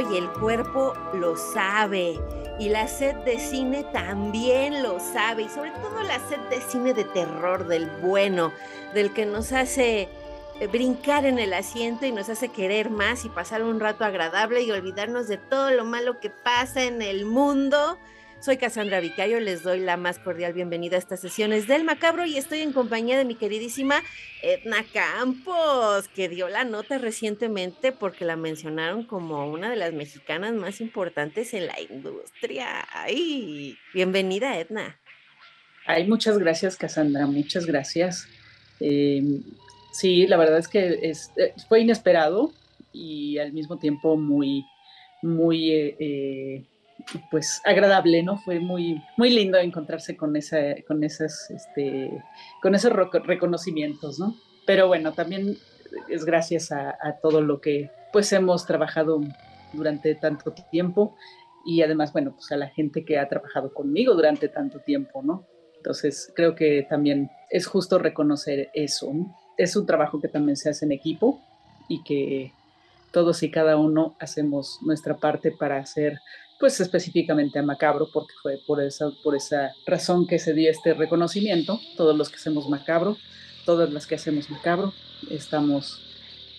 Y el cuerpo lo sabe. Y la sed de cine también lo sabe. Y sobre todo la sed de cine de terror, del bueno, del que nos hace eh, brincar en el asiento y nos hace querer más y pasar un rato agradable y olvidarnos de todo lo malo que pasa en el mundo soy Cassandra Vicario, les doy la más cordial bienvenida a estas sesiones del Macabro y estoy en compañía de mi queridísima Edna Campos, que dio la nota recientemente porque la mencionaron como una de las mexicanas más importantes en la industria. ¡Ay! Bienvenida, Edna. Ay, muchas gracias, Cassandra, muchas gracias. Em, sí, la verdad es que eh, fue inesperado y al mismo tiempo muy, muy... Eh, eh, pues agradable, ¿no? Fue muy, muy lindo encontrarse con, esa, con, esas, este, con esos reconocimientos, ¿no? Pero bueno, también es gracias a, todo lo que pues hemos trabajado durante tanto tiempo y además, bueno, pues a la gente que ha trabajado conmigo durante tanto tiempo, ¿no? Entonces, creo que también es justo reconocer eso. Es un trabajo que también se hace en equipo y que todos y cada uno hacemos nuestra parte para hacer pues específicamente a Macabro, porque fue por esa, por esa razón que se dio este reconocimiento. Todos los que hacemos Macabro, todas las que hacemos Macabro, estamos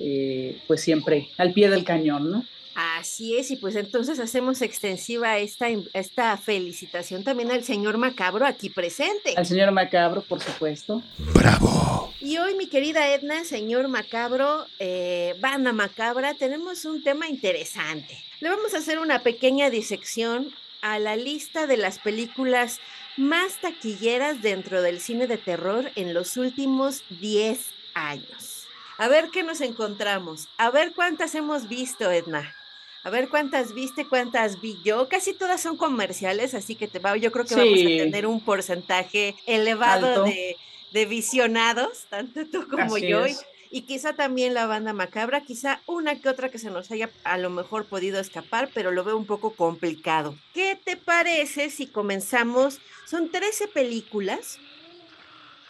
eh, pues siempre al pie del cañón, ¿no? Así es, y pues entonces hacemos extensiva esta, esta felicitación también al señor Macabro aquí presente. Al señor Macabro, por supuesto. Bravo. Y hoy, mi querida Edna, señor Macabro, eh, banda macabra, tenemos un tema interesante. Le vamos a hacer una pequeña disección a la lista de las películas más taquilleras dentro del cine de terror en los últimos 10 años. A ver qué nos encontramos, a ver cuántas hemos visto, Edna. A ver cuántas viste, cuántas vi yo. Casi todas son comerciales, así que te va, yo creo que vamos a tener un porcentaje elevado de, visionados, tanto tú como yo. Y, quizá también la banda macabra, quizá una que otra que se nos haya a lo mejor podido escapar, pero lo veo un poco complicado. ¿Qué te parece si comenzamos? Son 13 películas.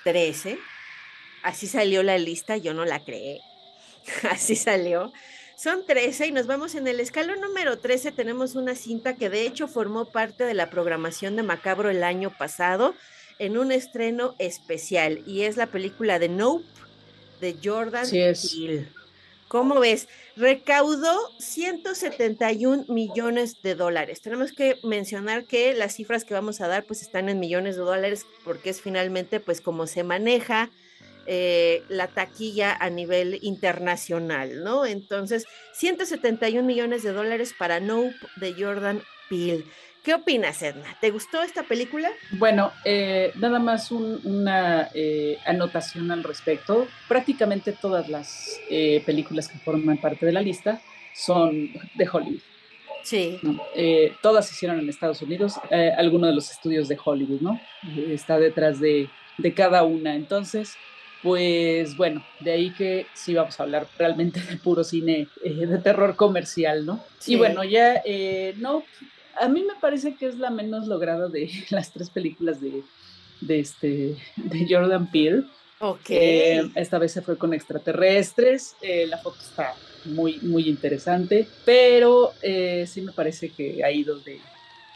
13. Así salió la lista, yo no la creé. Así salió. Son 13 y nos vamos en el escalón número 13. Tenemos una cinta que de hecho formó parte de la programación de Macabro el año pasado en un estreno especial y es la película de Nope de Jordan Peele. ¿Cómo ves? Recaudó 171 millones de dólares. Tenemos que mencionar que las cifras que vamos a dar pues están en millones de dólares porque es finalmente pues como se maneja eh, la taquilla a nivel internacional, ¿no? Entonces, 171 millones de dólares para Nope de Jordan Peele. ¿Qué opinas, Edna? ¿Te gustó esta película? Bueno, eh, nada más una eh, anotación al respecto. Prácticamente todas las películas que forman parte de la lista son de Hollywood. Sí. todas se hicieron en Estados Unidos, alguno de los estudios de Hollywood, ¿no? está detrás de, de cada una. Entonces, pues bueno, de ahí que sí vamos a hablar realmente de puro cine eh, de terror comercial, ¿no? Y bueno, ya, eh, no, a mí me parece que es la menos lograda de las tres películas de, de este, de Jordan Peele. Ok. Eh, esta vez se fue con extraterrestres, la foto está muy, muy interesante, pero sí me parece que ha ido de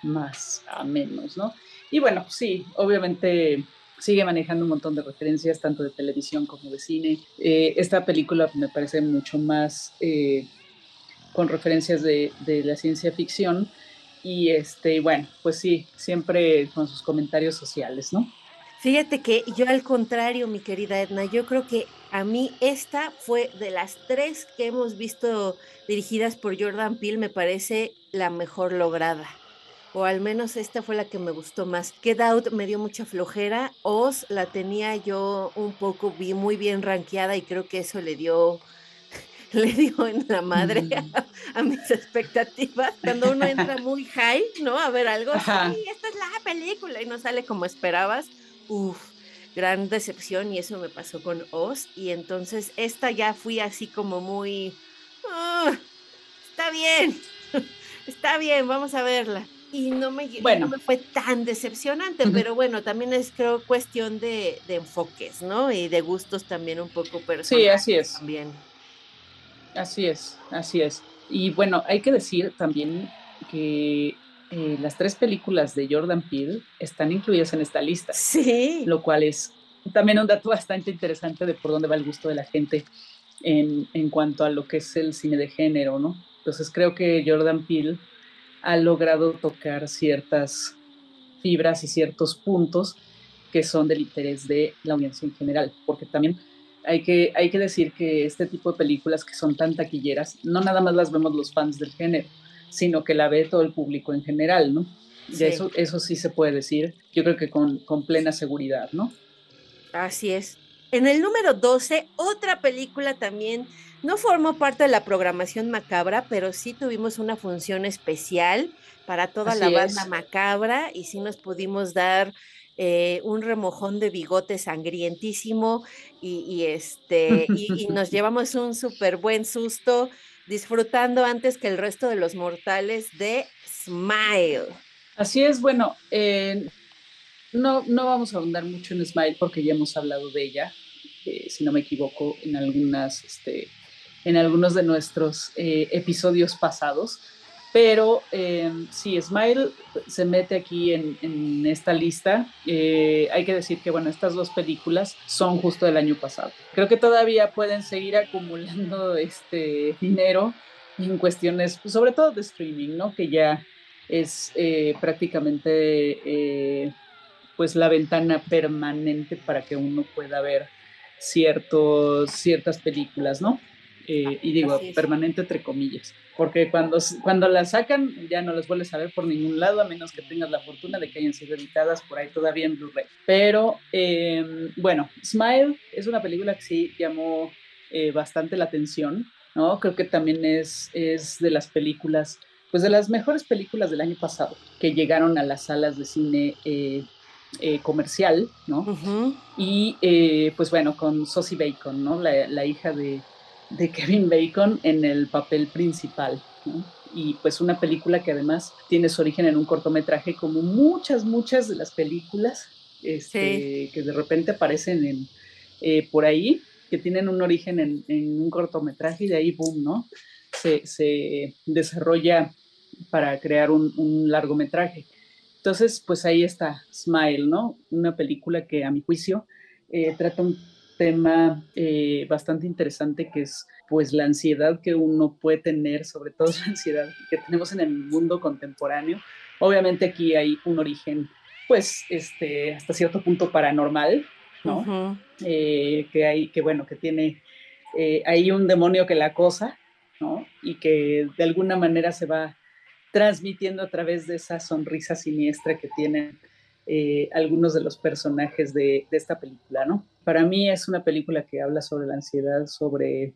más a menos, ¿no? Y bueno, pues sí, obviamente sigue manejando un montón de referencias, tanto de televisión como de cine. Eh, esta película me parece mucho más eh, con referencias de, la ciencia ficción y este, bueno, pues sí, siempre con sus comentarios sociales, ¿no? Fíjate que yo al contrario, mi querida Edna, yo creo que a mí esta fue de las tres que hemos visto dirigidas por Jordan Peele, me parece la mejor lograda. O al menos esta fue la que me gustó más. Get Out me dio mucha flojera. Oz la tenía yo un poco muy bien rankeada y creo que eso le dio le dio en la madre mm. a, mis expectativas. Cuando uno entra muy high, ¿no? A ver algo, sí, esta es la película y no sale como esperabas. Uf, gran decepción y eso me pasó con Oz. Y entonces esta ya fui así como muy, ah, está bien, está bien, vamos a verla. Y no me, bueno. me fue tan decepcionante, pero bueno, también es creo cuestión de, de, enfoques, ¿no? Y de gustos también un poco personales. Sí, así es. También. Así es, así es. Y bueno, hay que decir también que eh, las tres películas de Jordan Peele están incluidas en esta lista. Sí. Lo cual es también un dato bastante interesante de por dónde va el gusto de la gente en, en cuanto a lo que es el cine de género, ¿no? Entonces creo que Jordan Peele ha logrado tocar ciertas fibras y ciertos puntos que son del interés de la audiencia en general, porque también hay que, hay que decir que este tipo de películas que son tan taquilleras, no nada más las vemos los fans del género, sino que la ve todo el público en general, ¿no? Y eso, eso sí se puede decir, yo creo que con, con plena seguridad, ¿no? Así es. En el número 12, otra película también no formó parte de la programación macabra, pero sí tuvimos una función especial para toda la banda macabra y sí nos pudimos dar eh, un remojón de bigote sangrientísimo y, este, y, nos llevamos un súper buen susto disfrutando antes que el resto de los mortales de Smile. Así es, bueno, eh, no, no vamos a ahondar mucho en Smile porque ya hemos hablado de ella, eh, si no me equivoco, en algunas, este, en algunos de nuestros episodios pasados. Pero eh, sí, Smile se mete aquí en, esta lista. Eh, hay que decir que, bueno, estas dos películas son justo del año pasado. Creo que todavía pueden seguir acumulando este dinero en cuestiones, sobre todo de streaming, ¿no? Que ya es eh, prácticamente pues la ventana permanente para que uno pueda ver ciertos, ciertas películas, ¿no? y digo, permanente entre comillas porque cuando, cuando las sacan ya no las vuelves a ver por ningún lado, a menos que tengas la fortuna de que hayan sido editadas por ahí todavía en Blu-ray. Pero em, bueno, Smile es una película que sí llamó eh, bastante la atención, ¿no? Creo que también es, es de las películas, pues de las mejores películas del año pasado, que llegaron a las salas de cine eh, eh, comercial, ¿no? Y pues bueno, con Sosie Bacon, ¿no? la hija de de Kevin Bacon en el papel principal. Y pues una película que además tiene su origen en un cortometraje, como muchas, muchas de las películas este, que de repente aparecen en, eh, por ahí, que tienen un origen en, un cortometraje y de ahí, boom, ¿no? Se, desarrolla para crear un, largometraje. Entonces, pues ahí está Smile, ¿no? Una película que a mi juicio eh, trata un tema eh, bastante interesante que es pues la ansiedad que uno puede tener, sobre todo la ansiedad que tenemos en el mundo contemporáneo. Obviamente aquí hay un origen pues este hasta cierto punto paranormal, ¿no? Eh, que hay, que bueno, que tiene eh, ahí un demonio que la acosa, ¿no? Y que de alguna manera se va transmitiendo a través de esa sonrisa siniestra que tienen algunos de los personajes de, de esta película, ¿no? Para mí es una película que habla sobre la ansiedad, sobre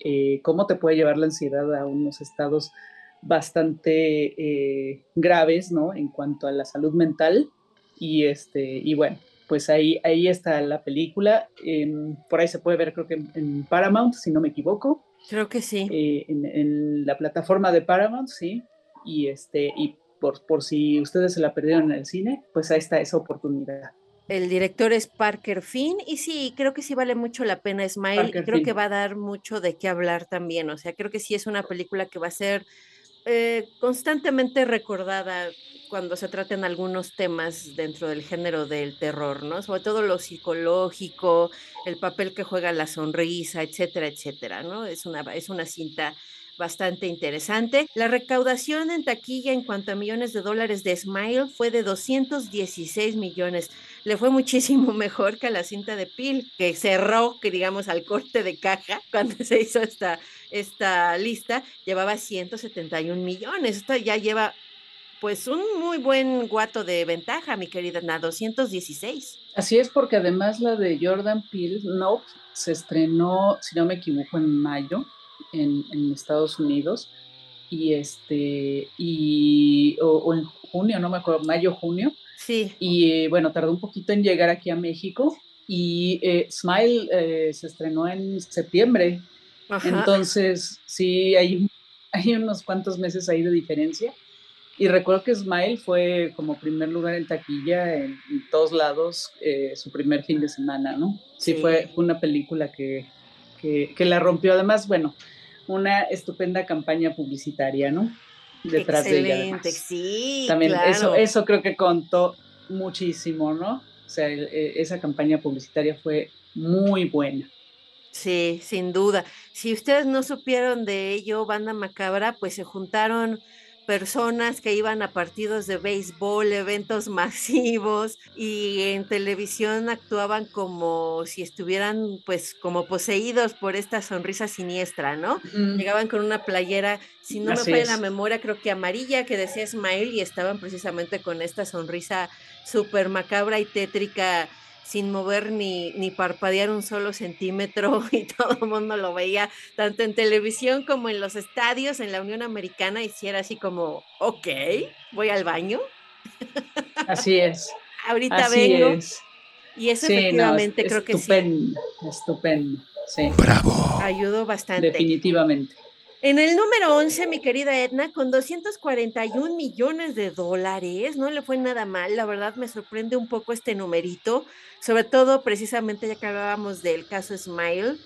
eh, cómo te puede llevar la ansiedad a unos estados bastante eh, graves, ¿no? En cuanto a la salud mental. Y, este, y bueno, pues ahí, ahí está la película. por ahí se puede ver, creo que en, Paramount, si no me equivoco. Creo que sí. Eh, en, la plataforma de Paramount, sí. Y, este, y por, por si ustedes se la perdieron en el cine, pues ahí está esa oportunidad. El director es Parker Finn y sí, creo que sí vale mucho la pena Smile y creo que va a dar mucho de qué hablar también. O sea, creo que sí es una película que va a ser eh, constantemente recordada cuando se traten algunos temas dentro del género del terror, ¿no? Sobre todo lo psicológico, el papel que juega la sonrisa, etcétera, etcétera, ¿no? Es una, es una cinta bastante interesante. La recaudación en taquilla en cuanto a millones de dólares de Smile fue de 216 millones. Le fue muchísimo mejor que a la cinta de Pil, que cerró, que digamos, al corte de caja cuando se hizo esta, esta lista, llevaba 171 millones. Esto ya lleva pues un muy buen guato de ventaja, mi querida Ana, 216. Así es, porque además la de Jordan Peele, no, se estrenó, si no me equivoco, en mayo en, Estados Unidos y este y o, en junio, no me acuerdo, mayo, junio. Sí. Y eh, bueno, tardó un poquito en llegar aquí a México y eh, Smile eh, se estrenó en septiembre. Entonces, sí, hay, hay unos cuantos meses ahí de diferencia. Y recuerdo que Smile fue como primer lugar en taquilla en, todos lados eh, su primer fin de semana, ¿no? Sí, Fue, una película que, que, la rompió. Además, bueno, una estupenda campaña publicitaria, ¿no? Detrás de ella. sí. También eso, eso creo que contó muchísimo, ¿no? O sea, e, esa campaña publicitaria fue muy buena. Sí, sin duda. Si ustedes no supieron de ello, Banda Macabra, pues se juntaron personas que iban a partidos de béisbol, eventos masivos y en televisión actuaban como si estuvieran pues como poseídos por esta sonrisa siniestra, ¿no? Llegaban con una playera, si no me falla la memoria, creo que amarilla que decía Smile y estaban precisamente con esta sonrisa súper macabra y tétrica sin mover ni, ni parpadear un solo centímetro y todo el mundo lo veía tanto en televisión como en los estadios en la Unión Americana y si era así como, ok, voy al baño. Así es. Ahorita vengo. Y eso efectivamente creo que sí. Estupendo, estupendo. Sí. Bravo. Ayudó bastante. Definitivamente. En el número 11, mi querida Edna, con 241 millones de dólares, no le fue nada mal, la verdad me sorprende un poco este numerito, sobre todo precisamente ya que hablábamos del caso Smile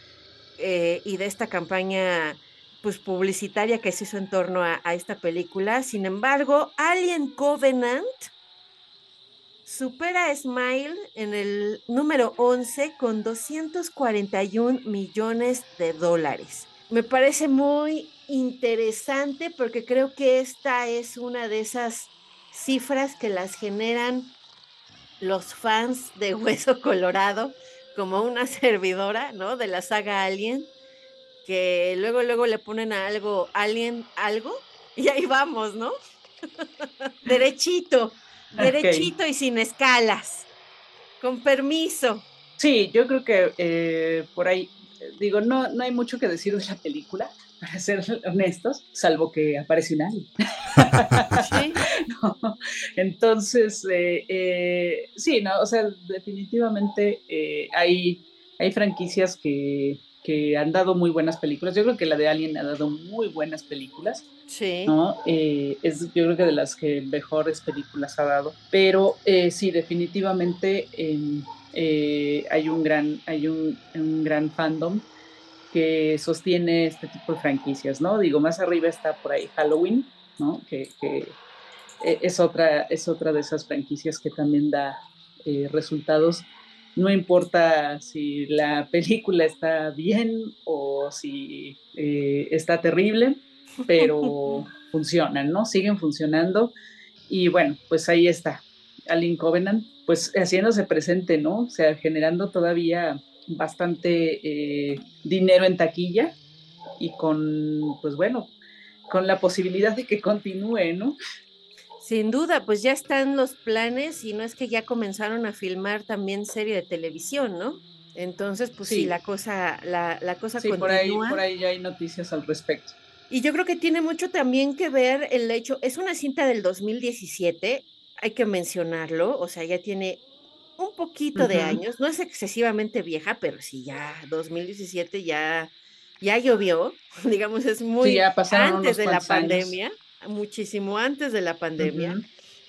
eh, y de esta campaña pues publicitaria que se hizo en torno a, a esta película. Sin embargo, Alien Covenant supera a Smile en el número 11 con 241 millones de dólares me parece muy interesante porque creo que esta es una de esas cifras que las generan los fans de Hueso Colorado, como una servidora, ¿no? De la saga Alien, que luego, luego le ponen a algo, Alien, algo, y ahí vamos, ¿no? derechito, derechito y sin escalas, con permiso. Sí, yo creo que eh, por ahí digo, no, no hay mucho que decir de la película, para ser honestos, salvo que aparece un alien. ¿Sí? Entonces, eh, eh, sí, no, o sea, definitivamente eh, hay, hay franquicias que, que, han dado muy buenas películas. Yo creo que la de Alien ha dado muy buenas películas. Sí. ¿no? es, yo creo que de las que mejores películas ha dado. Pero sí, definitivamente em, eh, hay un gran, hay un, gran fandom que sostiene este tipo de franquicias, ¿no? Digo, más arriba está por ahí Halloween, ¿no? Que, eh, es, otra, es otra de esas franquicias que también da eh, resultados. No importa si la película está bien o si está terrible, pero funcionan, ¿no? Siguen funcionando. Y bueno, pues ahí está, Alien Covenant, pues haciéndose presente, ¿no? O sea, generando todavía bastante eh, dinero en taquilla y con, pues bueno, con la posibilidad de que continúe, ¿no? Sin duda, pues ya están los planes y no es que ya comenzaron a filmar también serie de televisión, ¿no? Entonces, pues sí, la cosa, la, la cosa sí, Por ahí, por ahí ya hay noticias al respecto. Y yo creo que tiene mucho también que ver el hecho, es una cinta del 2017, hay que mencionarlo, o sea, ya tiene un poquito de años, no es excesivamente vieja, pero sí ya 2017 ya ya llovió, digamos es muy antes de la pandemia, muchísimo antes de la pandemia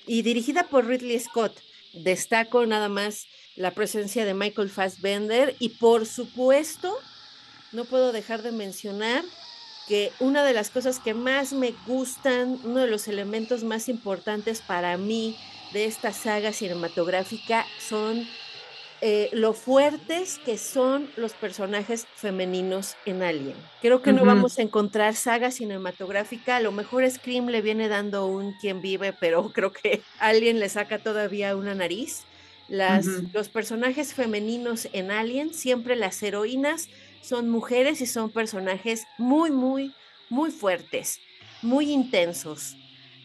y dirigida por Ridley Scott. Destaco nada más la presencia de Michael Fassbender y por supuesto no puedo dejar de mencionar que una de las cosas que más me gustan, uno de los elementos más importantes para mí de esta saga cinematográfica son eh, lo fuertes que son los personajes femeninos en Alien. Creo que no vamos a encontrar saga cinematográfica, a lo mejor Scream le viene dando un quien vive, pero creo que Alien le saca todavía una nariz. Las, Los personajes femeninos en Alien, siempre las heroínas son mujeres y son personajes muy, muy, muy fuertes, muy intensos,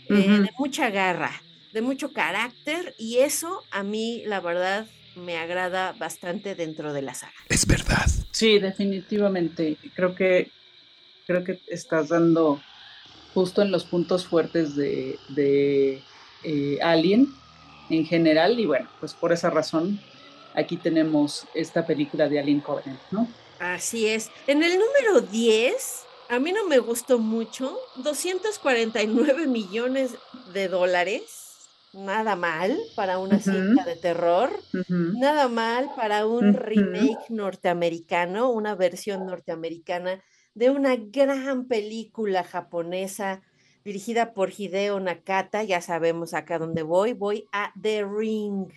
eh, de mucha garra, de mucho carácter y eso a mí, la verdad, me agrada bastante dentro de la saga. Es verdad. Sí, definitivamente. Creo que creo que estás dando justo en los puntos fuertes de, de eh, Alien en general y bueno, pues por esa razón aquí tenemos esta película de Alien Covenant, ¿no? Así es. En el número 10, a mí no me gustó mucho, 249 millones de dólares nada mal para una cinta de terror, nada mal para un remake norteamericano, una versión norteamericana de una gran película japonesa dirigida por Hideo Nakata, ya sabemos acá dónde voy, voy a The Ring,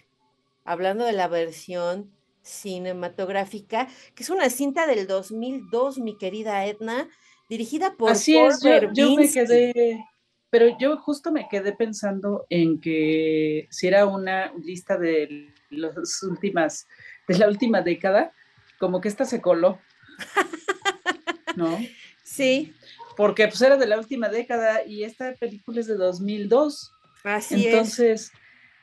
hablando de la versión cinematográfica, que es una cinta del 2002, mi querida Edna, dirigida por Así es, yo me quedé pero yo justo me quedé pensando en que si era una lista de las últimas, de la última década, como que esta se coló. ¿No? Sí. Porque pues era de la última década y esta película es de 2002. Así Entonces,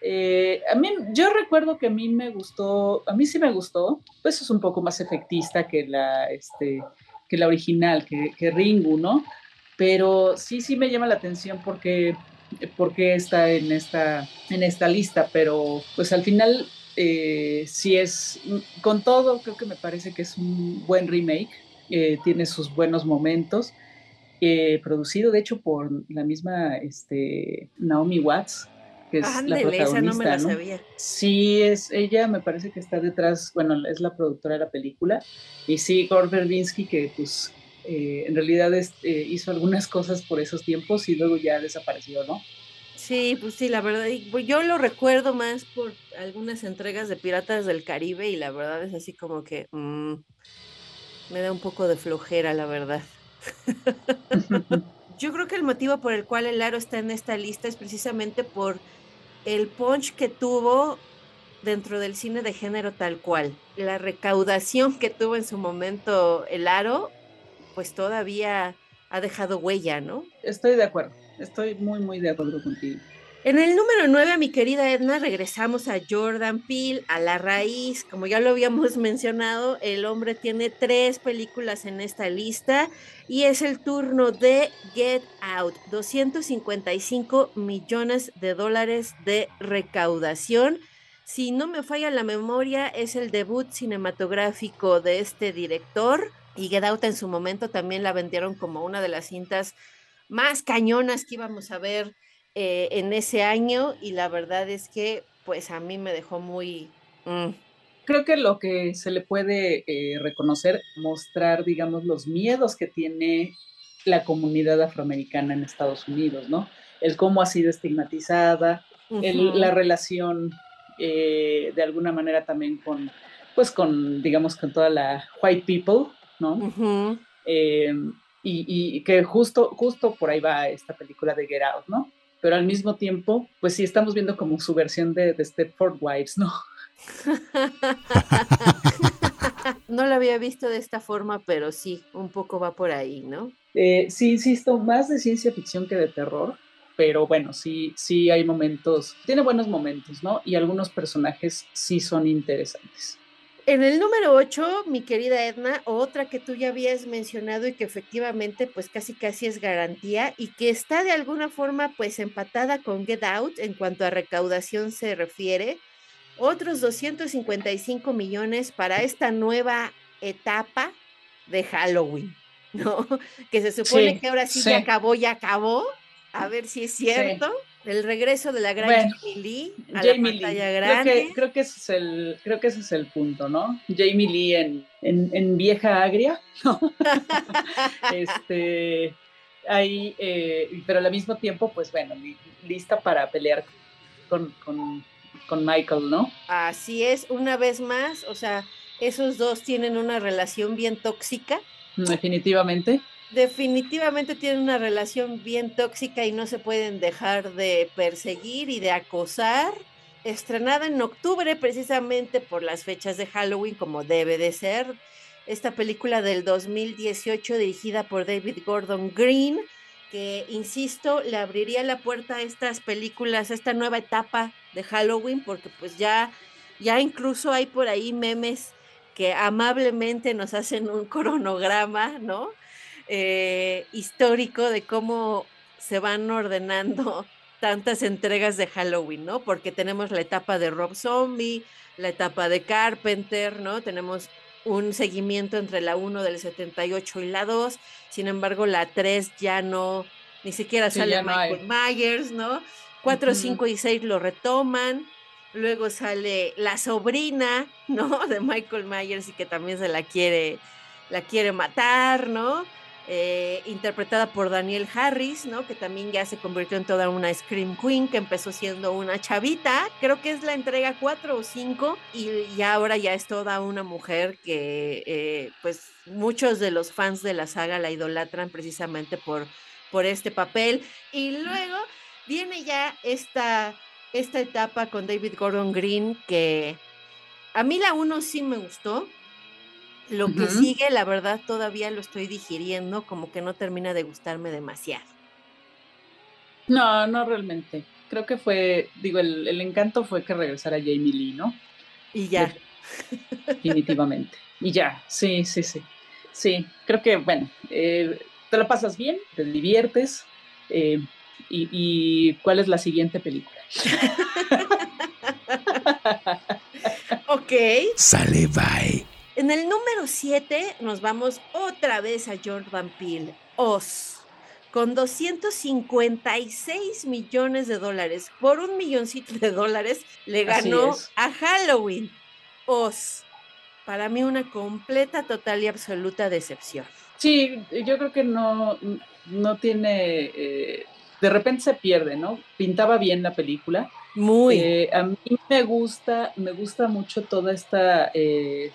eh, a mí, yo recuerdo que a mí me gustó, a mí sí me gustó, pues es un poco más efectista que la, este, que la original, que, que Ringu, ¿no? pero sí, sí me llama la atención porque, porque está en esta, en esta lista, pero pues al final eh, sí es, con todo, creo que me parece que es un buen remake, eh, tiene sus buenos momentos, eh, producido de hecho por la misma este, Naomi Watts, que es la protagonista. no me la sabía. Sí, es ella, me parece que está detrás, bueno, es la productora de la película, y sí, Gore Verbinski, que pues eh, en realidad este, hizo algunas cosas por esos tiempos y luego ya desapareció, ¿no? Sí, pues sí, la verdad, pues yo lo recuerdo más por algunas entregas de Piratas del Caribe y la verdad es así como que mm, me da un poco de flojera, la verdad. yo creo que el motivo por el cual el aro está en esta lista es precisamente por el punch que tuvo dentro del cine de género tal cual. La recaudación que tuvo en su momento el aro pues todavía ha dejado huella, ¿no? Estoy de acuerdo, estoy muy, muy de acuerdo contigo. En el número 9, mi querida Edna, regresamos a Jordan Peele, a la raíz. Como ya lo habíamos mencionado, el hombre tiene tres películas en esta lista y es el turno de Get Out. 255 millones de dólares de recaudación. Si no me falla la memoria, es el debut cinematográfico de este director y Get Out en su momento también la vendieron como una de las cintas más cañonas que íbamos a ver eh, en ese año y la verdad es que pues a mí me dejó muy... Mm. Creo que lo que se le puede eh, reconocer, mostrar, digamos, los miedos que tiene la comunidad afroamericana en Estados Unidos, ¿no? El cómo ha sido estigmatizada, la relación eh, de alguna manera también con, pues con, digamos, con toda la white people, ¿no? Em, y, que justo, justo por ahí va esta película de Get Out, ¿no? Pero al mismo tiempo, pues sí estamos viendo como su versión de, de Stepford Wives, ¿no? no lo había visto de esta forma, pero sí, un poco va por ahí, ¿no? Eh, sí, insisto, más de ciencia ficción que de terror, pero bueno, sí, sí hay momentos, tiene buenos momentos, ¿no? Y algunos personajes sí son interesantes. En el número 8, mi querida Edna, otra que tú ya habías mencionado y que efectivamente pues casi casi es garantía y que está de alguna forma pues empatada con Get Out en cuanto a recaudación se refiere, otros 255 millones para esta nueva etapa de Halloween, ¿no? Que se supone que ahora sí, ya acabó, ya acabó, a ver si es cierto. El regreso de la gran Jamie Lee a la pantalla grande. Creo que, ese es el, creo que ese es el punto, ¿no? Jamie Lee en, en, vieja agria, este, ahí, eh, pero al mismo tiempo, pues bueno, lista para pelear con, con Michael, ¿no? Así es, una vez más, o sea, esos dos tienen una relación bien tóxica. Definitivamente. Definitivamente tienen una relación bien tóxica y no se pueden dejar de perseguir y de acosar. Estrenada en octubre precisamente por las fechas de Halloween como debe de ser. Esta película del 2018 dirigida por David Gordon Green que, insisto, le abriría la puerta a estas películas, a esta nueva etapa de Halloween, porque pues ya, ya incluso hay por ahí memes que amablemente nos hacen un cronograma, ¿no? Eh, histórico de cómo se van ordenando tantas entregas de Halloween, ¿no? Porque tenemos la etapa de Rob Zombie, la etapa de Carpenter, ¿no? Tenemos un seguimiento entre la 1 del 78 y la 2, sin embargo la 3 ya no, ni siquiera sale Michael Myers, ¿no? 4, 5 y 6 lo retoman, luego sale la sobrina, ¿no? De Michael Myers y que también se la quiere, la quiere matar, ¿no? Eh, interpretada por Daniel Harris, ¿no? Que también ya se convirtió en toda una Scream Queen, que empezó siendo una chavita, creo que es la entrega 4 o 5, y, ahora ya es toda una mujer que, eh, pues, muchos de los fans de la saga la idolatran precisamente por, por este papel. Y luego viene ya esta, esta etapa con David Gordon Green, que a mí la 1 sí me gustó, lo que sigue, la verdad, todavía lo estoy digiriendo, como que no termina de gustarme demasiado. No, no realmente. Creo que fue, digo, el, encanto fue que regresara Jamie Lee, ¿no? Y ya. Definitivamente. Y ya, sí, sí, sí. Sí, creo que, bueno, eh, te la pasas bien, te diviertes. Eh, y, y, cuál es la siguiente película? ok. Sale, bye. En el número 7 nos vamos otra vez a Jordan Peele, Oz, con 256 millones de dólares. Por un milloncito de dólares le ganó a Halloween, Oz. Para mí una completa, total y absoluta decepción. Sí, yo creo que no, no tiene... Eh, de repente se pierde, ¿no? Pintaba bien la película. Muy. Eh, a mí me gusta, me gusta mucho toda esta... Eh,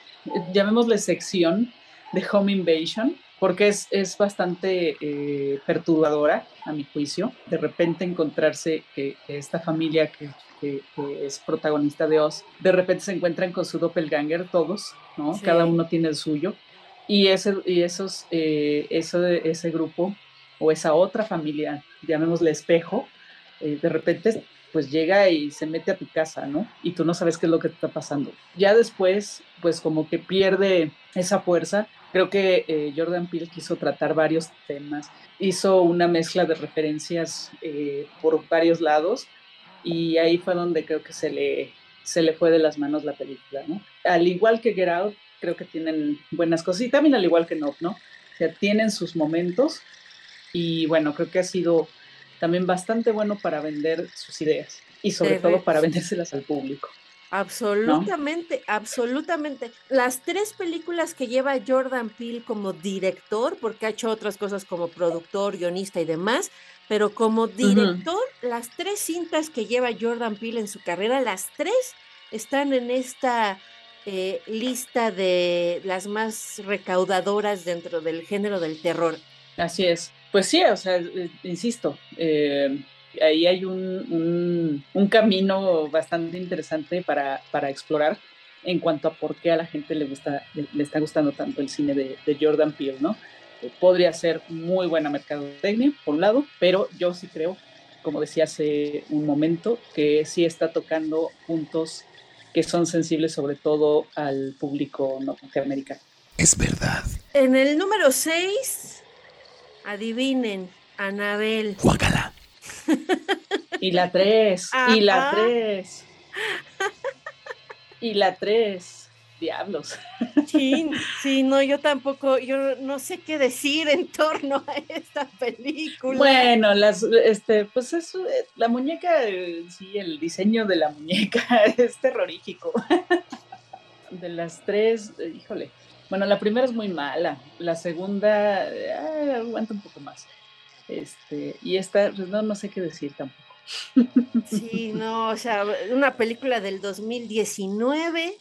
llamémosle sección de Home Invasion, porque es, es bastante eh, perturbadora, a mi juicio, de repente encontrarse que, esta familia que, que, es protagonista de Oz, de repente se encuentran con su doppelganger todos, ¿no? Cada uno tiene el suyo. Y ese, y esos, eh, eso, ese grupo o esa otra familia, llamémosle espejo, eh, de repente pues llega y se mete a tu casa, ¿no? Y tú no sabes qué es lo que te está pasando. Ya después, pues como que pierde esa fuerza. Creo que eh, Jordan Peele quiso tratar varios temas, hizo una mezcla de referencias eh, por varios lados y ahí fue donde creo que se le, se le fue de las manos la película, ¿no? Al igual que Get Out, creo que tienen buenas cosas y también al igual que No, ¿no? O sea, tienen sus momentos y bueno, creo que ha sido también bastante bueno para vender sus ideas y sobre todo para vendérselas al público. Absolutamente, absolutamente. Las tres películas que lleva Jordan Peele como director, porque ha hecho otras cosas como productor, guionista y demás, pero como director, las tres cintas que lleva Jordan Peele en su carrera, las tres están en esta eh, lista de las más recaudadoras dentro del género del terror. Así es. Pues sí, o sea, insisto, eh, ahí hay un, camino bastante interesante para, explorar en cuanto a por qué a la gente le, gusta, le, está gustando tanto el cine de, Jordan Peele, ¿no? Eh, podría ser muy buena mercadotecnia, por un lado, pero yo sí creo, como decía hace un momento, que sí está tocando puntos que son sensibles sobre todo al público norteamericano. Es verdad. En el número 6 Adivinen, Anabel. Guácala. Y la tres, y la tres. Y la tres. Diablos. Sí, sí, no, yo tampoco, yo no sé qué decir en torno a esta película. Bueno, las, este, pues eso, la muñeca, sí, el diseño de la muñeca es terrorífico. De las tres, híjole, bueno, la primera es muy mala, la segunda eh, aguanta un poco más. Este, y esta, pues no, no sé qué decir tampoco. Sí, no, o sea, una película del 2019,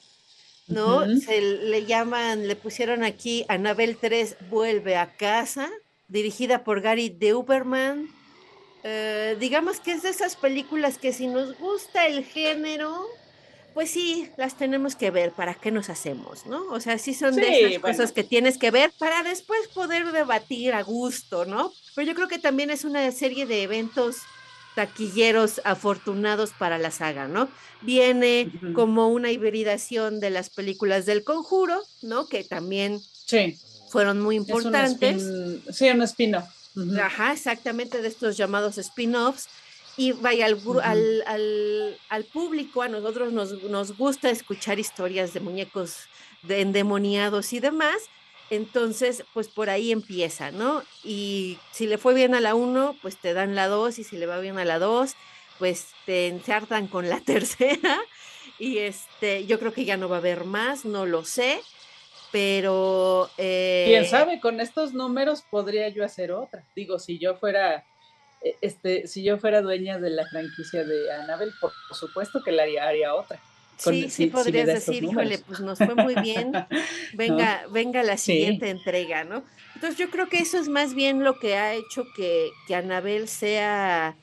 ¿no? Se le llaman, le pusieron aquí Anabel 3 vuelve a casa, dirigida por Gary Deutberman. Eh, digamos que es de esas películas que si nos gusta el género, pues sí, las tenemos que ver, ¿para qué nos hacemos, no? O sea, sí son de esas cosas que tienes que ver para después poder debatir a gusto, ¿no? Pero yo creo que también es una serie de eventos taquilleros afortunados para la saga, ¿no? Viene como una hibridación de las películas del Conjuro, ¿no? Que también fueron muy importantes. sí, un spin-off. Ajá, exactamente, de estos llamados spin-offs y vaya al, al, al, público, a nosotros nos, nos, gusta escuchar historias de muñecos de endemoniados y demás. Entonces, pues por ahí empieza, ¿no? Y si le fue bien a la 1, pues te dan la 2, y si le va bien a la 2, pues te ensartan con la tercera. Y este, yo creo que ya no va a haber más, no lo sé, pero... Eh... Quién sabe, con estos números podría yo hacer otra. Digo, si yo fuera este, si yo fuera dueña de la franquicia de Annabelle, por, supuesto que la haría, otra. sí, sí podrías decir, híjole, pues nos fue muy bien, venga, venga la siguiente entrega, ¿no? Entonces yo creo que eso es más bien lo que ha hecho que, que Anabel sea,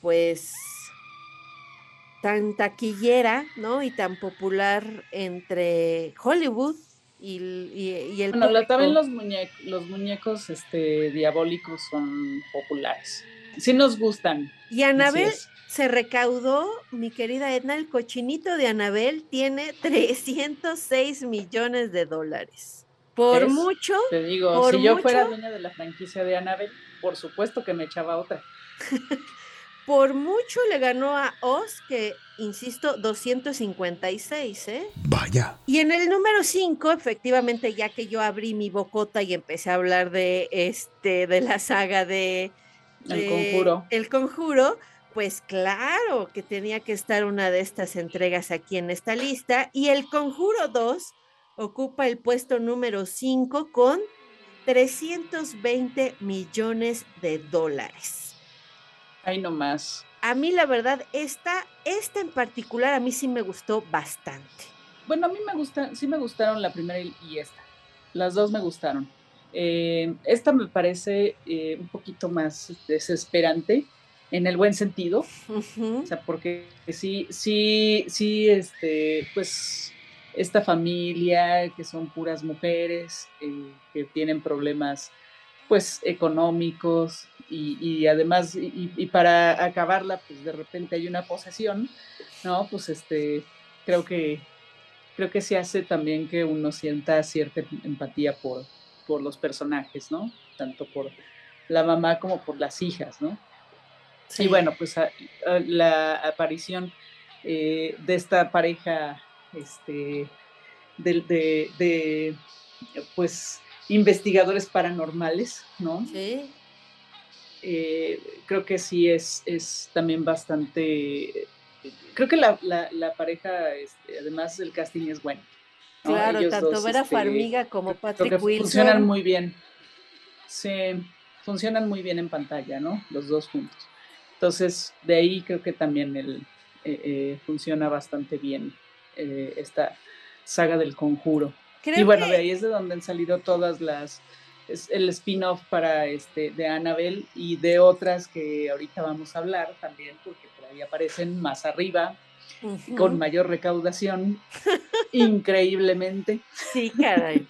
pues, tan taquillera, ¿no? Y tan popular entre Hollywood y, y, el Bueno, también los, muñecos, los muñecos este, diabólicos son populares sí nos gustan. Y Anabel se recaudó, mi querida Edna, el cochinito de Anabel tiene 306 millones de dólares. Por mucho. Te digo, si yo fuera dueña de la franquicia de Anabel, por supuesto que me echaba otra. por mucho le ganó a Oz, que, insisto, 256, ¿eh? Vaya. Y en el número 5, efectivamente, ya que yo abrí mi bocota y empecé a hablar de este, de la saga de el conjuro. El conjuro, pues claro que tenía que estar una de estas entregas aquí en esta lista. Y el conjuro 2 ocupa el puesto número 5 con 320 millones de dólares. Ay, no más. A mí la verdad, esta, esta en particular a mí sí me gustó bastante. Bueno, a mí me gusta, sí me gustaron la primera y esta. Las dos me gustaron. Eh, esta me parece eh, un poquito más desesperante en el buen sentido, o sea, porque sí, sí, sí, este, pues esta familia que son puras mujeres, eh, que tienen problemas pues económicos y, además, y, para acabarla, pues de repente hay una posesión, ¿no? Pues este, creo que, creo que se hace también que uno sienta cierta empatía por, por los personajes, ¿no? Tanto por la mamá como por las hijas, ¿no? Y bueno, pues la aparición eh, de esta pareja, este, de, de, pues, investigadores paranormales, ¿no? Sí. Eh, creo que sí es, es también bastante, creo que la, pareja, este, además el casting es bueno. Claro, tanto Vera este, Farmiga como Patrick Wilson. Funcionan muy bien. Sí, funcionan muy bien en pantalla, ¿no? Los dos juntos. Entonces, de ahí creo que también el, eh, eh, funciona bastante bien eh, esta saga del conjuro. y bueno, de ahí es de donde han salido todas las es el spin-off para este de Annabelle y de otras que ahorita vamos a hablar también porque por ahí aparecen más arriba con mayor recaudación, increíblemente. Sí, caray.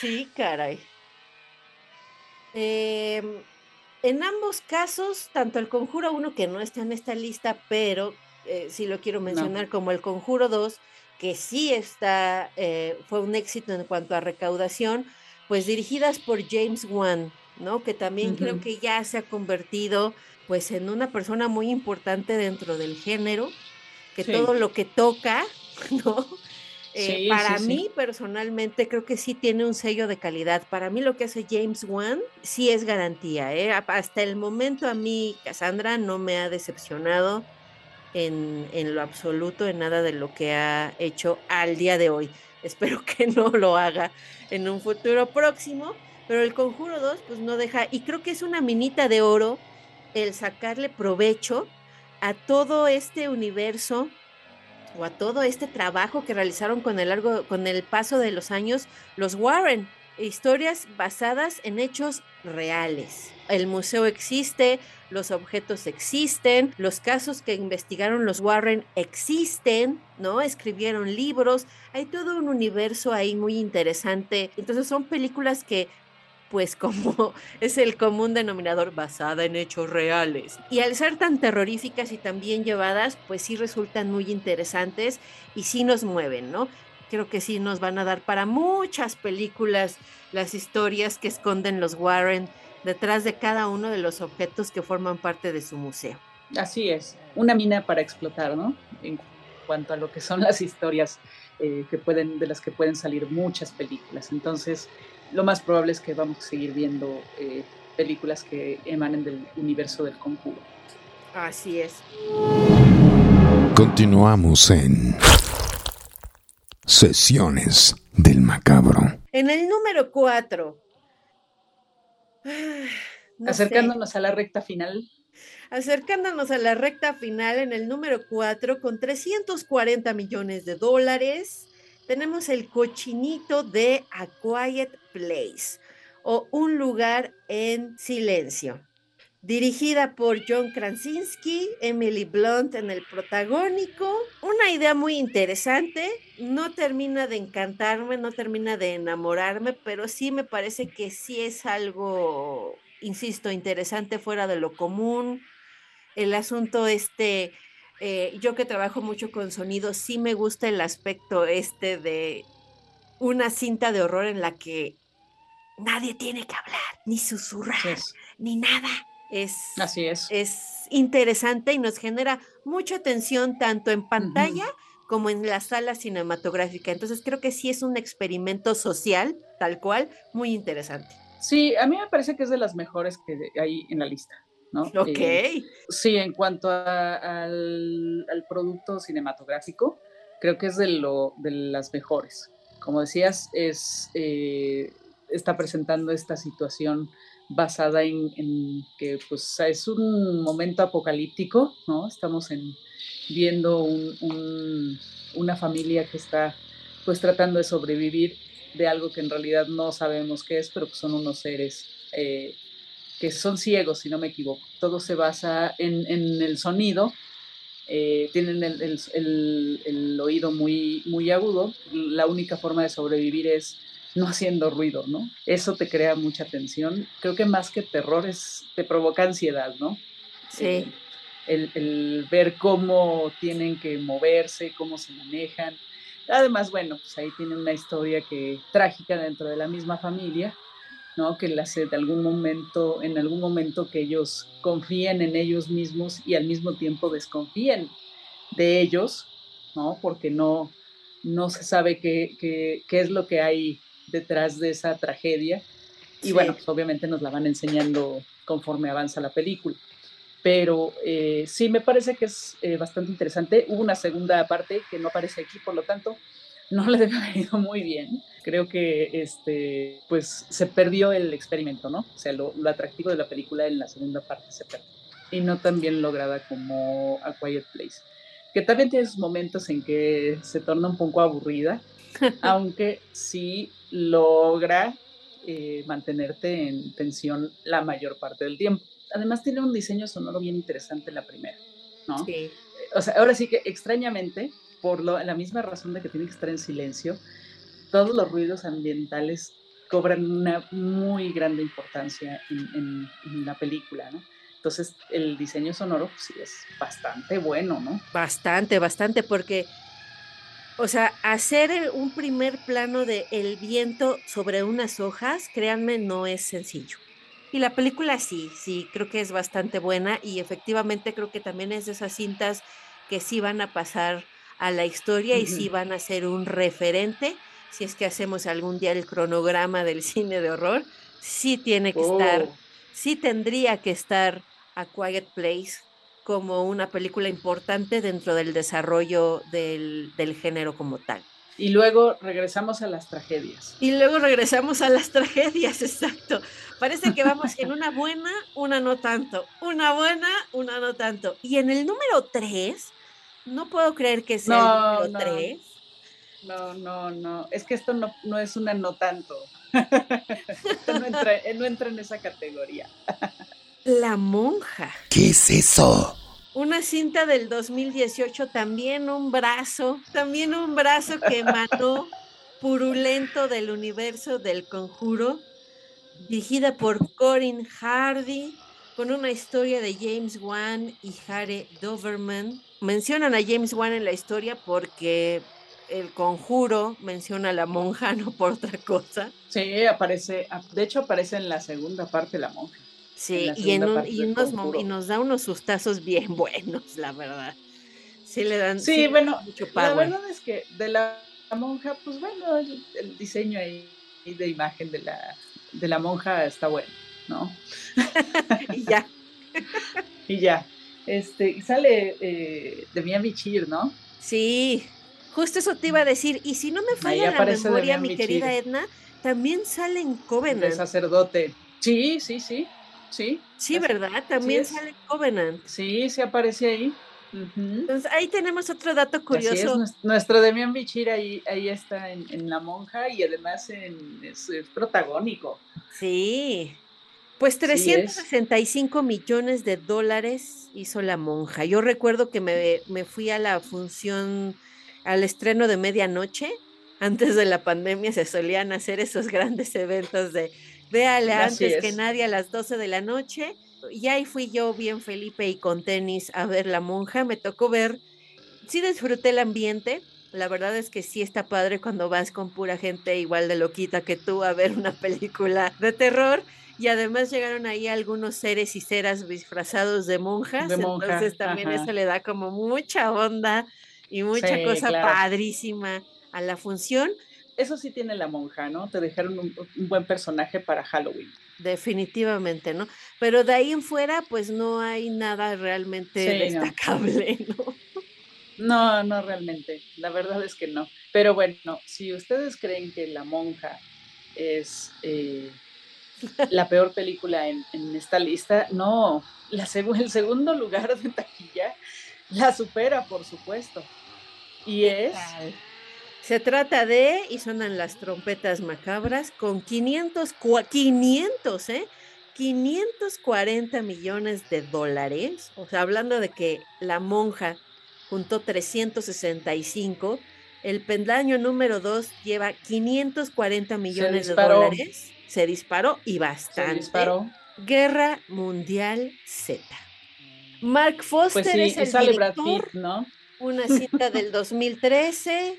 Sí, caray. Em, en ambos casos, tanto el Conjuro 1, que no está en esta lista, pero eh, sí lo quiero mencionar, como el Conjuro 2, que sí está, eh, fue un éxito en cuanto a recaudación, pues dirigidas por James Wan, ¿no? Que también creo que ya se ha convertido pues en una persona muy importante dentro del género que todo lo que toca, ¿no? Eh, para mí personalmente creo que sí tiene un sello de calidad. Para mí lo que hace James Wan sí es garantía. ¿eh? Hasta el momento a mí Cassandra no me ha decepcionado en, en, lo absoluto en nada de lo que ha hecho al día de hoy. Espero que no lo haga en un futuro próximo. Pero el Conjuro 2 pues no deja, y creo que es una minita de oro el sacarle provecho a todo este universo o a todo este trabajo que realizaron con el largo, con el paso de los años, los Warren, historias basadas en hechos reales. El museo existe, los objetos existen, los casos que investigaron los Warren existen, ¿no? Escribieron libros, hay todo un universo ahí muy interesante. Entonces son películas que pues como es el común denominador basada en hechos reales. Y al ser tan terroríficas y tan bien llevadas, pues sí resultan muy interesantes y sí nos mueven, ¿no? Creo que sí nos van a dar para muchas películas las historias que esconden los Warren detrás de cada uno de los objetos que forman parte de su museo. Así es, una mina para explotar, ¿no? En cuanto a lo que son las historias eh, que pueden, de las que pueden salir muchas películas. Entonces, lo más probable es que vamos a seguir viendo eh, películas que emanen del universo del conjuro. Así es. Continuamos en Sesiones del Macabro. En el número 4. Acercándonos a la recta final. Acercándonos a la recta final en el número 4 con 340 millones de dólares tenemos el cochinito de A Quiet Place o Un lugar en silencio. Dirigida por John Krasinski, Emily Blunt en el protagónico. Una idea muy interesante. No termina de encantarme, no termina de enamorarme, pero sí me parece que sí es algo, insisto, interesante fuera de lo común. El asunto este eh, yo que trabajo mucho con sonido, sí me gusta el aspecto este de una cinta de horror en la que nadie tiene que hablar, ni susurrar, ni nada. Es, Así es. Es interesante y nos genera mucha tensión tanto en pantalla como en la sala cinematográfica. Entonces creo que sí es un experimento social, tal cual, muy interesante. Sí, a mí me parece que es de las mejores que hay en la lista. Ok. Eh, sí, en cuanto al, producto cinematográfico, creo que es de, lo, de las mejores. Como decías, es, eh, está presentando esta situación basada en, que pues, es un momento apocalíptico, ¿no? Estamos en, viendo una familia que está pues tratando de sobrevivir de algo que en realidad no sabemos qué es, pero que son unos seres eh, que son ciegos, si no me equivoco. Todo se basa en, el sonido, eh, tienen el, oído muy, muy agudo. La única forma de sobrevivir es no haciendo ruido, ¿no? Eso te crea mucha tensión. Creo que más que terror es, te provoca ansiedad, ¿no? Sí. Eh, el, ver cómo tienen que moverse, cómo se manejan. Además, bueno, pues ahí tienen una historia que trágica dentro de la misma familia ¿no? Que las, de algún momento, en algún momento que ellos confíen en ellos mismos y al mismo tiempo desconfíen de ellos, ¿no? Porque no, no se sabe qué, qué, qué es lo que hay detrás de esa tragedia. Y bueno, pues obviamente nos la van enseñando conforme avanza la película. Pero eh, sí, me parece que es eh, bastante interesante. Hubo una segunda parte que no aparece aquí, por lo tanto, no le debe haber ido muy bien. Creo que este, pues se perdió el experimento, ¿no? O sea, lo, atractivo de la película en la segunda parte se perdió. Y no tan bien lograda como A Quiet Place. Que también tiene sus momentos en que se torna un poco aburrida, aunque sí logra eh, mantenerte en tensión la mayor parte del tiempo. Además tiene un diseño sonoro bien interesante la primera, ¿no? Sí. O sea, ahora sí que extrañamente por la misma razón de que tiene que estar en silencio, todos los ruidos ambientales cobran una muy grande importancia en, la película, ¿no? Entonces, el diseño sonoro pues, sí es bastante bueno, ¿no? Bastante, bastante, porque, o sea, hacer un primer plano de el viento sobre unas hojas, créanme, no es sencillo. Y la película sí, sí, creo que es bastante buena y efectivamente creo que también es de esas cintas que sí van a pasar a la historia y si van a ser un referente. Si es que hacemos algún día el cronograma del cine de horror, sí tiene que estar, oh. sí tendría que estar A Quiet Place como una película importante dentro del desarrollo del, género como tal. Y luego regresamos a las tragedias. Y luego regresamos a las tragedias, exacto. Parece que vamos en una buena, una no tanto. Una buena, una no tanto. Y en el número tres, no puedo creer que sea el número tres. No, no, no. Es que esto no, no es una no tanto. esto no entra, no entra en esa categoría. La monja. ¿Qué es eso? Una cinta del 2018, también un brazo, también un brazo que emanó purulento del universo del conjuro, dirigida por Corin Hardy, con una historia de James Wan y Harry Doverman. Mencionan a James Wan en la historia porque el conjuro menciona a la monja, no por otra cosa. Sí, aparece, de hecho aparece en la segunda parte la monja. Sí, y, nos, da unos sustazos bien buenos, la verdad. Sí, le dan. Sí, bueno, la verdad es que de la, monja, pues bueno, el, diseño ahí de imagen de la, de la monja está bueno, ¿no? y ya. y ya. Este, sale eh, de Miami Cheer, ¿no? Sí, justo eso te iba a decir. Y si no me falla la memoria, mi querida Edna, también sale en Covenant. De sacerdote. Sí, sí, sí. Sí. Sí, ¿verdad? También sale Covenant. Sí, se aparece ahí. Entonces ahí tenemos otro dato curioso. Nuestro Demian Bichir ahí, ahí está en, La Monja y además es, protagónico. Sí. Pues 365 millones de dólares hizo La Monja. Yo recuerdo que me, me fui a la función, al estreno de medianoche. Antes de la pandemia se solían hacer esos grandes eventos de Véale antes que nadie a las 12 de la noche. Y ahí fui yo bien Felipe y con tenis a ver La Monja. Me tocó ver, sí disfruté el ambiente. La verdad es que sí está padre cuando vas con pura gente igual de loquita que tú a ver una película de terror. Y además llegaron ahí algunos seres y ceras disfrazados de monjas. entonces también eso le da como mucha onda y mucha cosa padrísima a la función eso sí tiene la monja, ¿no? Te dejaron un, buen personaje para Halloween. Definitivamente, ¿no? Pero de ahí en fuera, pues no hay nada realmente destacable, ¿no? No, no realmente. La verdad es que no. Pero bueno, si ustedes creen que La Monja es eh, la peor película en, esta lista, no. La el segundo lugar de taquilla la supera, por supuesto. Y es se trata de, y sonan las trompetas macabras, con 500, 500, ¿eh? 540 millones de dólares, o sea, hablando de que la monja juntó 365, el pendaño número 2 lleva 540 millones de dólares, se disparó y bastante. Se disparó. Guerra Mundial Z. Mark pues Foster es el director, ¿no? Una cita del 2013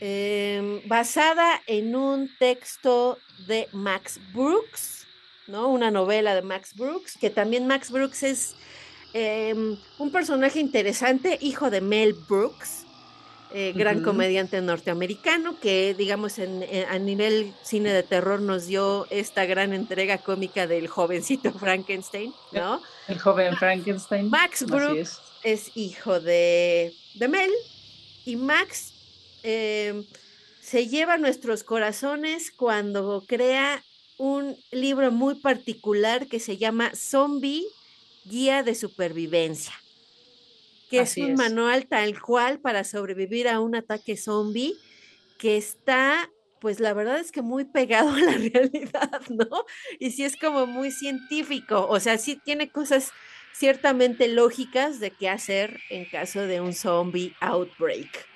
Em, basada en un texto de Max Brooks, ¿no? Una novela de Max Brooks, que también Max Brooks es em, un personaje interesante, hijo de Mel Brooks, eh, gran comediante norteamericano, que digamos en, a nivel cine de terror nos dio esta gran entrega cómica del jovencito Frankenstein, ¿no? El joven Frankenstein. Max Brooks es. hijo de, de Mel y Max Em, se lleva nuestros corazones cuando crea un libro muy particular que se llama Zombie Guía de Supervivencia, que es un manual tal cual para sobrevivir a un ataque zombie que está, pues la verdad es que muy pegado a la realidad, ¿no? Y sí es como muy científico, o sea, sí tiene cosas ciertamente lógicas de qué hacer en caso de un zombie outbreak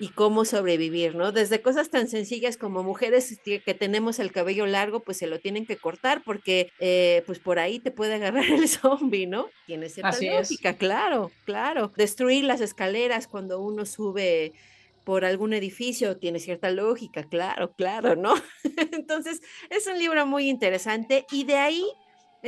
y cómo sobrevivir, ¿no? Desde cosas tan sencillas como mujeres que tenemos el cabello largo, pues se lo tienen que cortar porque eh, pues por ahí te puede agarrar el zombie, ¿no? Tiene cierta lógica, claro, claro. Destruir las escaleras cuando uno sube por algún edificio tiene cierta lógica, claro, claro, ¿no? Entonces, es un libro muy interesante y de ahí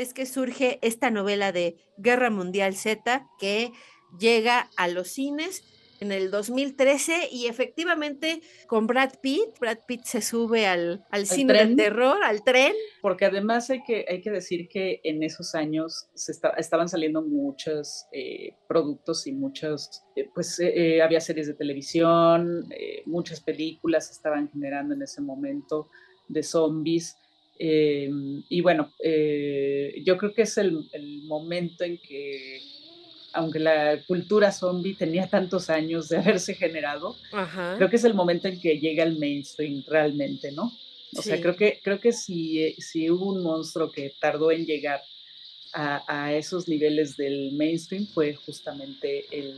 es que surge esta novela de Guerra Mundial Z que llega a los cines en el 2013 y efectivamente con Brad Pitt, Brad Pitt se sube al, al cine de terror, al tren. Porque además hay que, hay que decir que en esos años se estaban saliendo muchos eh, productos y muchos, eh, pues eh, había series de televisión, muchas películas estaban generando en ese momento de zombies. Y bueno, yo creo que es el, el momento en que aunque la cultura zombie tenía tantos años de haberse generado, creo que es el momento en que llega el mainstream realmente, ¿no? O sea, creo que, creo que si, si hubo un monstruo que tardó en llegar a, esos niveles del mainstream fue justamente el,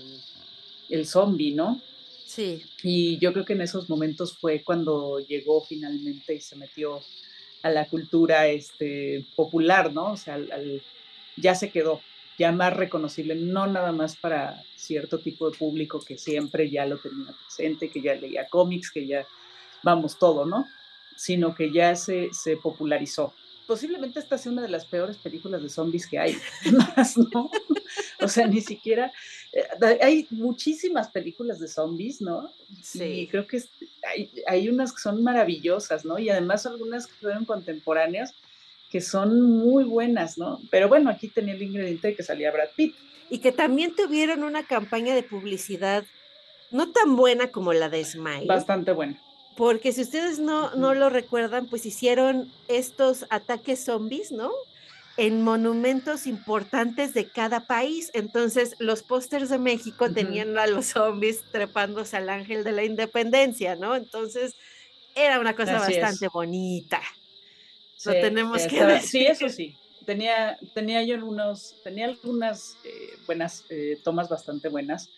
el zombie, ¿no? Sí. Y yo creo que en esos momentos fue cuando llegó finalmente y se metió a la cultura este, popular, ¿no? O sea, ya se quedó, ya más reconocible, no nada más para cierto tipo de público que siempre ya lo tenía presente, que ya leía cómics, que ya, vamos, todo, ¿no? Sino que ya se, se popularizó. Posiblemente esta sea una de las peores películas de zombies que hay, más, ¿no? O sea, ni siquiera, eh, hay muchísimas películas de zombies, ¿no? Sí. Y creo que hay, hay unas que son maravillosas, ¿no? Y además algunas que fueron contemporáneas, que son muy buenas, ¿no? Pero bueno, aquí tenía el ingrediente de que salía Brad Pitt. Y que también tuvieron una campaña de publicidad no tan buena como la de Smile. Bastante buena. Porque si ustedes no, no lo recuerdan, pues hicieron estos ataques zombies, ¿no? En monumentos importantes de cada país. Entonces, los pósters de México tenían a los zombies trepándose al ángel de la independencia, ¿no? Entonces, era una cosa bastante bonita tenemos que decir. Sí, eso sí. Tenía, tenía yo algunos, tenía algunas eh, buenas eh, tomas bastante buenas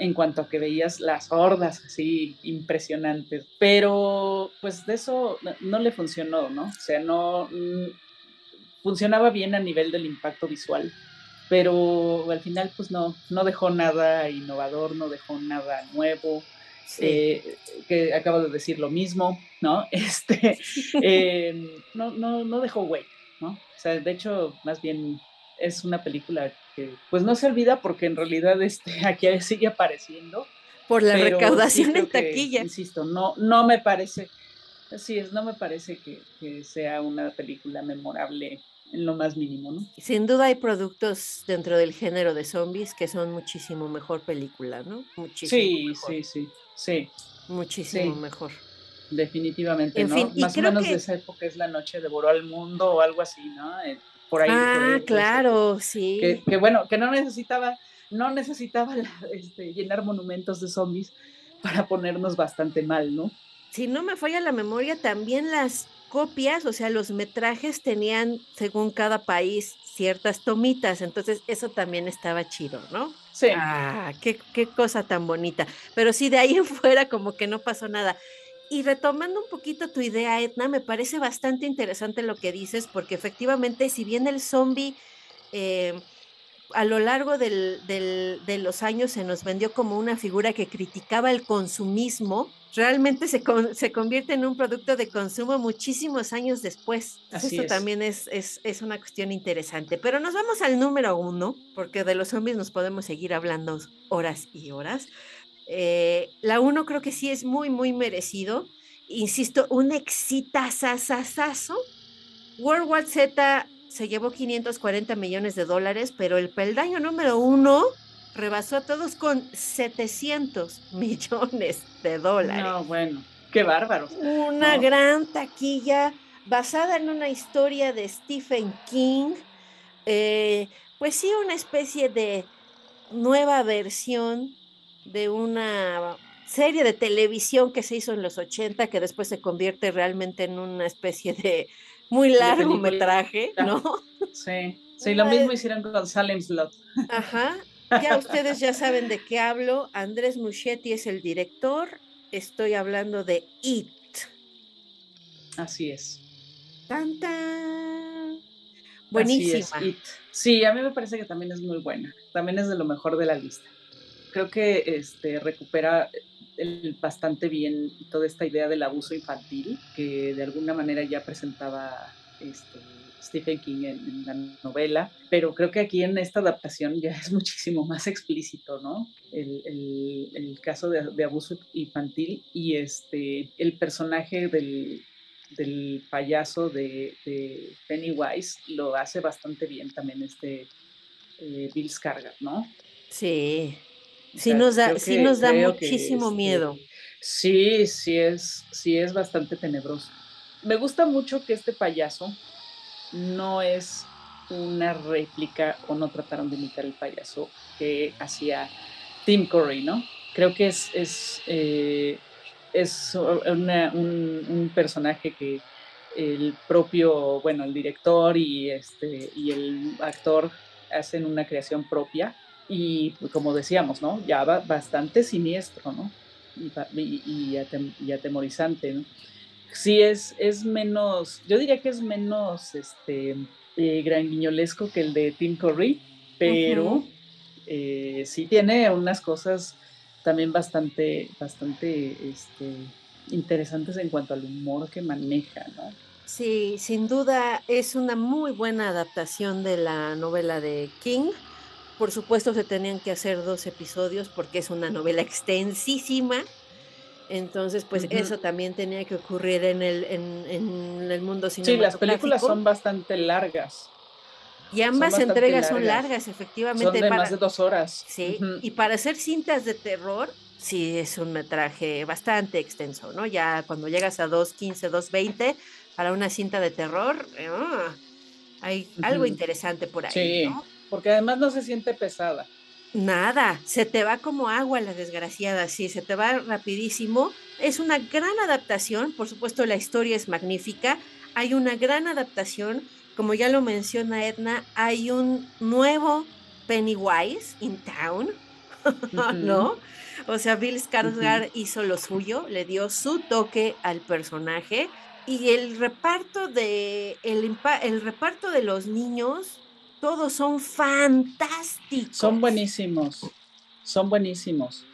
en cuanto a que veías las hordas así impresionantes, pero pues de eso no, le funcionó, ¿no? O sea, no mm, funcionaba bien a nivel del impacto visual, pero al final pues no, no dejó nada innovador, no dejó nada nuevo. Eh, que acabo de decir lo mismo, ¿no? Este, em, no, no, no dejó güey, ¿no? O sea, de hecho, más bien es una película que pues no se olvida porque en realidad este, aquí sigue apareciendo. Por la recaudación en taquilla. insisto, no, no me parece, así es, no me parece que, que sea una película memorable en lo más mínimo, ¿no? Sin duda hay productos dentro del género de zombies que son muchísimo mejor película, ¿no? Muchísimo sí, sí, sí, sí. Muchísimo mejor. Definitivamente, ¿no? Más o menos de esa época es La Noche devoró al mundo o algo así, ¿no? Por ahí. Ah, claro, sí. Que, bueno, que no necesitaba, no necesitaba este, llenar monumentos de zombies para ponernos bastante mal, ¿no? Si no me falla la memoria, también las copias, o sea, los metrajes tenían, según cada país, ciertas tomitas, entonces eso también estaba chido, ¿no? Sí. Ah, qué, qué cosa tan bonita. Pero sí, de ahí en fuera como que no pasó nada. Y retomando un poquito tu idea, Edna, me parece bastante interesante lo que dices, porque efectivamente, si bien el zombie eh, a lo largo del, de los años se nos vendió como una figura que criticaba el consumismo, realmente se, se convierte en un producto de consumo muchísimos años después. Eso también es, es, es, una cuestión interesante. Pero nos vamos al número uno, porque de los zombies nos podemos seguir hablando horas y horas. Eh, la uno creo que sí es muy, muy merecido. Insisto, un exitazazazazo. World War Z se llevó 540 millones de dólares, pero el peldaño número uno rebasó a todos con 700 millones de dólares. No, bueno, qué bárbaro. Una gran taquilla basada en una historia de Stephen King. Eh, pues sí, una especie de nueva versión de una serie de televisión que se hizo en los 80, que después se convierte realmente en una especie de muy largometraje, ¿no? Sí, sí, lo mismo hicieron con Salem Slot. Ajá, ya ustedes ya saben de qué hablo. Andrés Muschietti es el director. Estoy hablando de It. Así es. Tanta. Buenísima. Sí, a mí me parece que también es muy buena. También es de lo mejor de la lista. Creo que este, recupera bastante bien toda esta idea del abuso infantil que de alguna manera ya presentaba este, Stephen King en, la novela, pero creo que aquí en esta adaptación ya es muchísimo más explícito, ¿no? El, el, caso de, abuso infantil y este, el personaje del, del payaso de, de, Pennywise lo hace bastante bien también este eh, Bill Skarsgård, ¿no? Sí, sí nos da, sí nos da muchísimo este, miedo. Sí, sí es, sí es bastante tenebroso. Me gusta mucho que este payaso no es una réplica o no trataron de imitar el payaso que hacía Tim Curry, ¿no? Creo que es, es, eh, es un, personaje que el propio, bueno, el director y, este, y el actor hacen una creación propia y como decíamos, ¿no? Ya va bastante siniestro, ¿no? Y, y atemorizante, ¿no? sí es, es menos, yo diría que es menos este, eh, guiñolesco que el de Tim Curry, pero eh, sí tiene unas cosas también bastante, bastante este, interesantes en cuanto al humor que maneja, ¿no? Sí, sin duda es una muy buena adaptación de la novela de King. Por supuesto se tenían que hacer dos episodios porque es una novela extensísima entonces, pues eso también tenía que ocurrir en el, en, el mundo cinematográfico. Sí, las películas son bastante largas. Y ambas entregas son largas, efectivamente. Son de más de dos horas. Sí, y para hacer cintas de terror, sí es un metraje bastante extenso, ¿no? Ya cuando llegas a 2.15, 2.20, para una cinta de terror, ah, hay algo interesante por ahí. Sí, porque además no se siente pesada. Nada, se te va como agua la desgraciada, sí, se te va rapidísimo. Es una gran adaptación, por supuesto la historia es magnífica, hay una gran adaptación, como ya lo menciona Edna, hay un nuevo Pennywise in town, ¿no? O sea, Bill Skarsgård hizo lo suyo, le dio su toque al personaje y el reparto de el, el reparto de los niños todos son fantásticos. Son buenísimos, son buenísimos.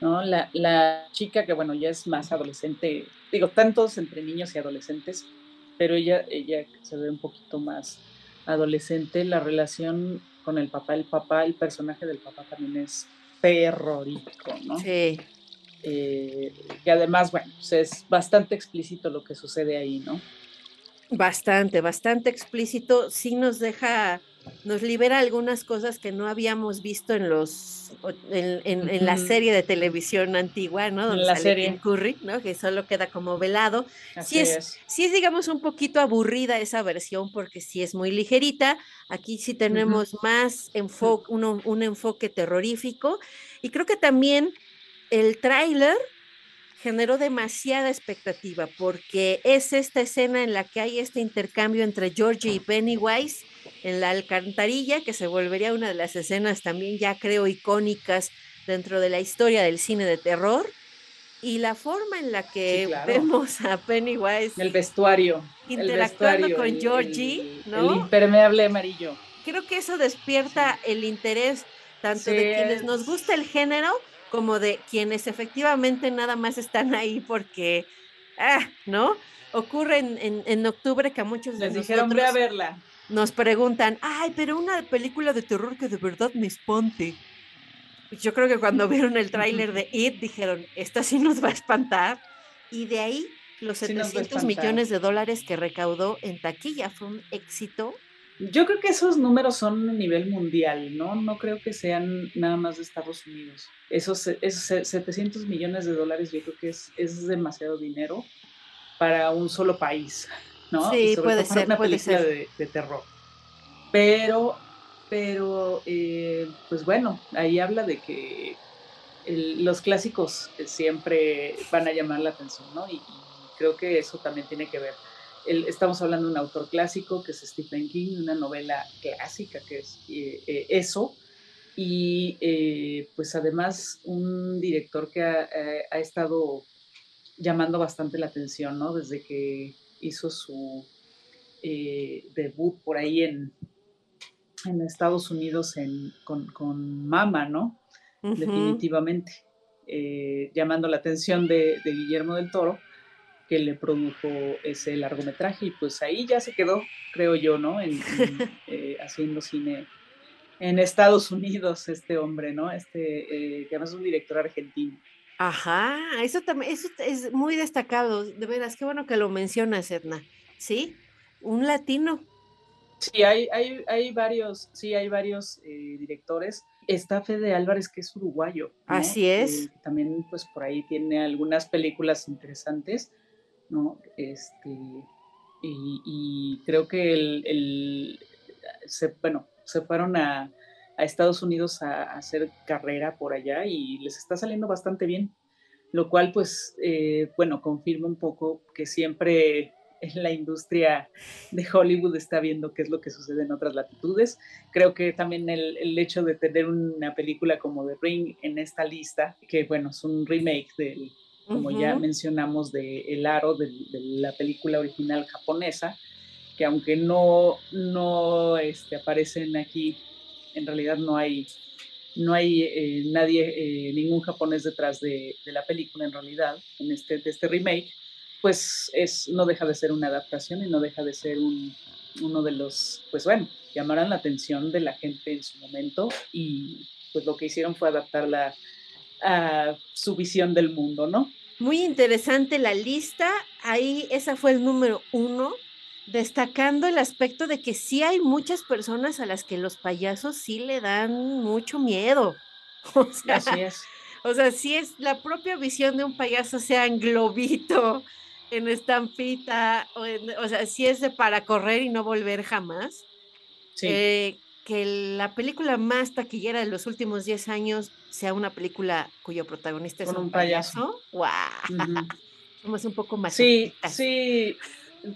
¿no? La, chica que, bueno, ya es más adolescente, digo, tantos entre niños y adolescentes, pero ella, ella se ve un poquito más adolescente. La relación con el papá, el papá, el personaje del papá también es terrorífico, ¿no? Sí. Eh, y además, bueno, pues es bastante explícito lo que sucede ahí, ¿no? Bastante, bastante explícito. Sí nos deja nos libera algunas cosas que no habíamos visto en los en, la serie de televisión antigua, ¿no? Donde la sale serie. Curry, ¿no? Que solo queda como velado. sí es, sí es, digamos, un poquito aburrida esa versión porque sí es muy ligerita. Aquí sí tenemos más enfoque, un enfoque terrorífico. Y creo que también el tráiler generó demasiada expectativa porque es esta escena en la que hay este intercambio entre Georgie y Pennywise en la alcantarilla, que se volvería una de las escenas también ya creo icónicas dentro de la historia del cine de terror. Y la forma en la que vemos a Pennywise. El vestuario. Interactuando con Georgie, ¿no? El impermeable amarillo. Creo que eso despierta el interés tanto de quienes nos gusta el género como de quienes efectivamente nada más están ahí porque, ah, ¿no? Ocurre en, en, octubre que a muchos les dijeron, ve a verla nos preguntan, ay, pero una película de terror que de verdad me espante. Yo creo que cuando vieron el tráiler de It dijeron, esta sí nos va a espantar. Y de ahí los 700 millones de dólares que recaudó en taquilla fue un éxito. Yo creo que esos números son a nivel mundial, ¿no? No creo que sean nada más de Estados Unidos. Esos, esos 700 millones de dólares yo creo que es, es demasiado dinero para un solo país. Sí, puede ser, una puede película De, de, terror. Pero, pero, eh, pues bueno, ahí habla de que los clásicos siempre van a llamar la atención, ¿no? Y, creo que eso también tiene que ver. estamos hablando de un autor clásico que es Stephen King, una novela clásica que es eh, eh, eso, y pues además un director que ha, ha, estado llamando bastante la atención, ¿no? Desde que hizo su eh, debut por ahí en, en Estados Unidos con, Mama, ¿no? Definitivamente. Eh, llamando la atención de, Guillermo del Toro. que le produjo ese largometraje y pues ahí ya se quedó, creo yo, ¿no? En, eh, haciendo cine en Estados Unidos este hombre, ¿no? Este, eh, que además es un director argentino. Ajá, eso también, eso es muy destacado, de veras, qué bueno que lo mencionas, Edna. ¿Sí? Un latino. Sí, hay, hay, hay varios, sí, hay varios eh, directores. Está Fede Álvarez, que es uruguayo. Así es. también, pues, por ahí tiene algunas películas interesantes, ¿no? Este, y, creo que el, se, bueno, se fueron a, Estados Unidos a, hacer carrera por allá y les está saliendo bastante bien, lo cual pues, eh, bueno, confirma un poco que siempre en la industria de Hollywood está viendo qué es lo que sucede en otras latitudes. Creo que también el, hecho de tener una película como The Ring en esta lista, que bueno, es un remake del, como ya mencionamos, de El Aro, de, la película original japonesa, que aunque no, no este, aparecen aquí, en realidad no hay, no hay eh, nadie, eh, ningún japonés detrás de, la película en realidad, en este, de este remake, pues es, no deja de ser una adaptación y no deja de ser un, uno de los, pues bueno, llamarán la atención de la gente en su momento y pues lo que hicieron fue adaptarla a su visión del mundo, ¿no? Muy interesante la lista, ahí esa fue el número uno, destacando el aspecto de que sí hay muchas personas a las que los payasos sí le dan mucho miedo. O sea, Así es. O sea, sí es la propia visión de un payaso, sea en globito, en estampita, o, o sea, si es de para correr y no volver jamás. Sí. Eh, que la película más taquillera de los últimos 10 años sea una película cuyo protagonista es un, payaso. ¡Wow! Somos un poco más. Sí, sí.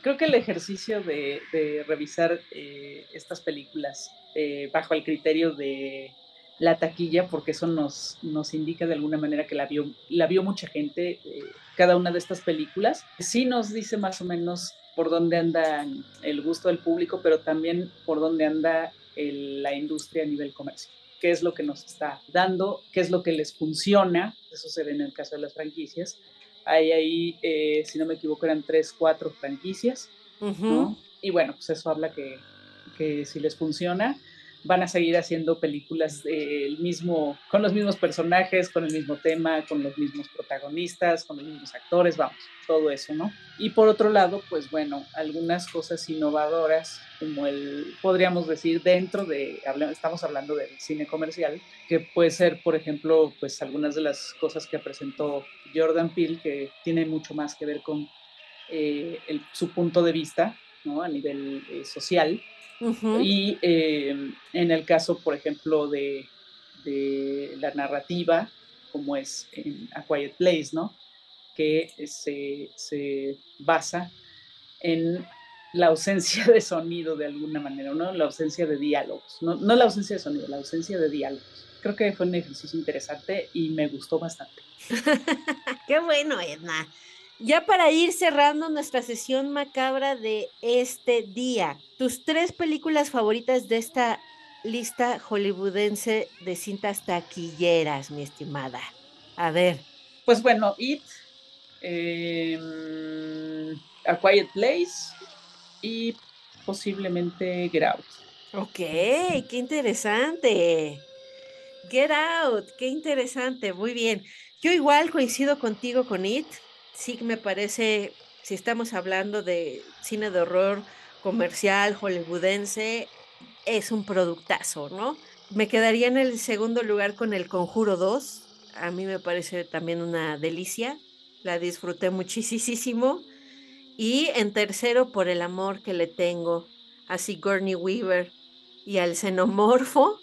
Creo que el ejercicio de, revisar eh, estas películas eh, bajo el criterio de la taquilla, porque eso nos, nos indica de alguna manera que la vio, la vio mucha gente, eh, cada una de estas películas. Sí nos dice más o menos por dónde anda el gusto del público, pero también por dónde anda la industria a nivel comercial. ¿Qué es lo que nos está dando? ¿Qué es lo que les funciona? Eso se ve en el caso de las franquicias. Hay ahí, eh, si no me equivoco, eran tres, cuatro franquicias. Y bueno, pues eso habla que, que si les funciona, van a seguir haciendo películas mismo, con los mismos personajes, con el mismo tema, con los mismos protagonistas, con los mismos actores, vamos, todo eso, ¿no? Y por otro lado, pues bueno, algunas cosas innovadoras, como el, podríamos decir, dentro de, estamos hablando del cine comercial, que puede ser, por ejemplo, pues algunas de las cosas que presentó Jordan Peele, que tiene mucho más que ver con eh, su punto de vista, ¿no? A nivel eh, social, y em, en el caso, por ejemplo, de, la narrativa, como es en A Quiet Place, ¿no? Que se, basa en la ausencia de sonido de alguna manera, ¿no? La ausencia de diálogos, no, no la ausencia de sonido, la ausencia de diálogos. Creo que fue un ejercicio interesante y me gustó bastante. Qué bueno, Edna. Ya para ir cerrando nuestra sesión macabra de este día, tus tres películas favoritas de esta lista hollywoodense de cintas taquilleras, mi estimada. A ver. Pues bueno, It, em, A Quiet Place y posiblemente Get Out. Ok, qué interesante. Get Out, qué interesante, muy bien. Yo igual coincido contigo con It sí me parece, si estamos hablando de cine de horror comercial, hollywoodense, es un productazo, ¿no? Me quedaría en el segundo lugar con El Conjuro 2. A mí me parece también una delicia. La disfruté muchísimo. Y en tercero, por el amor que le tengo a Sigourney Weaver y al xenomorfo.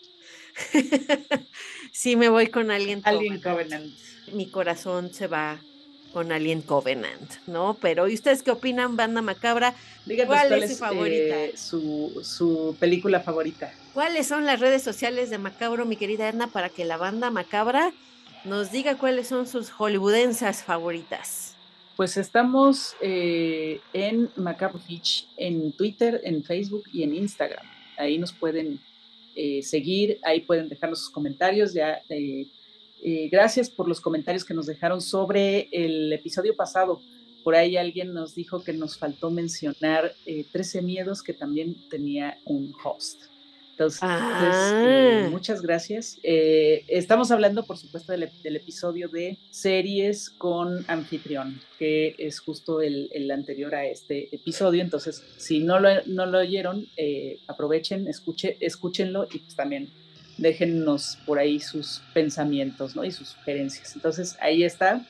sí me voy con alguien. Alien Covenant. Mi corazón se va con Alien Covenant, ¿no? Pero, ¿y ustedes qué opinan, Banda Macabra? ¿Cuál, es, su favorita? Eh, su, película favorita. ¿Cuáles son las redes sociales de Macabro, mi querida Edna, para que la Banda Macabra nos diga cuáles son sus hollywoodensas favoritas? Pues estamos eh, en Macabro Fitch en Twitter, en Facebook y en Instagram. Ahí nos pueden eh, seguir, ahí pueden dejarnos sus comentarios. Ya eh, gracias por los comentarios que nos dejaron sobre el episodio pasado Por ahí alguien nos dijo que nos faltó mencionar 13 miedos que también tenía un host. Entonces, eh, ah. muchas gracias. Eh, estamos hablando, por supuesto, del, episodio de series con anfitrión, que es justo el, anterior a este episodio. Entonces, si no lo, no lo oyeron, eh, aprovechen, escuche, escúchenlo y pues también déjennos por ahí sus pensamientos ¿no? y sus sugerencias. Entonces, ahí está